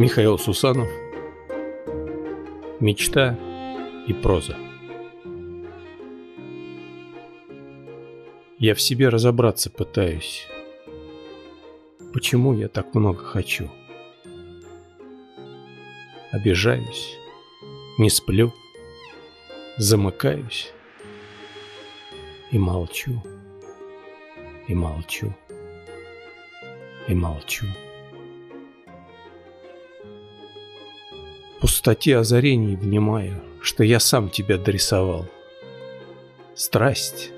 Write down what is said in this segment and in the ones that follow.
Михаил Сусанов. Мечта и проза. Я в себе разобраться пытаюсь. Почему я так много хочу? Обижаюсь, не сплю, замыкаюсь И молчу, и молчу, и молчу пустоте озарений внимаю, Что я сам тебя дорисовал. Страсть,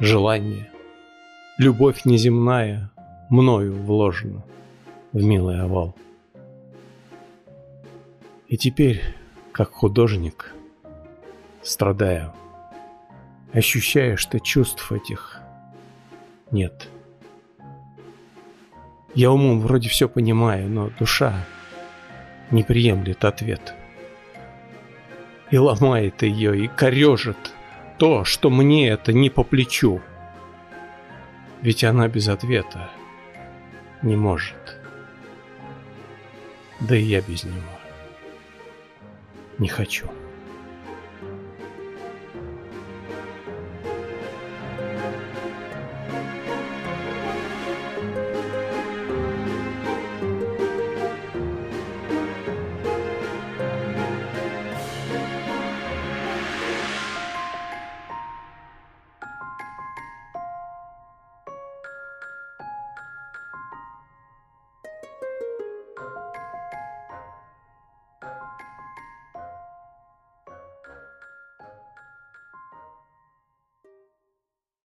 желание, любовь неземная Мною вложена в милый овал. И теперь, как художник, страдаю, Ощущая, что чувств этих нет. Я умом вроде все понимаю, но душа не приемлет ответ. И ломает ее, и корежит то, что мне это не по плечу. Ведь она без ответа не может. Да и я без него не хочу.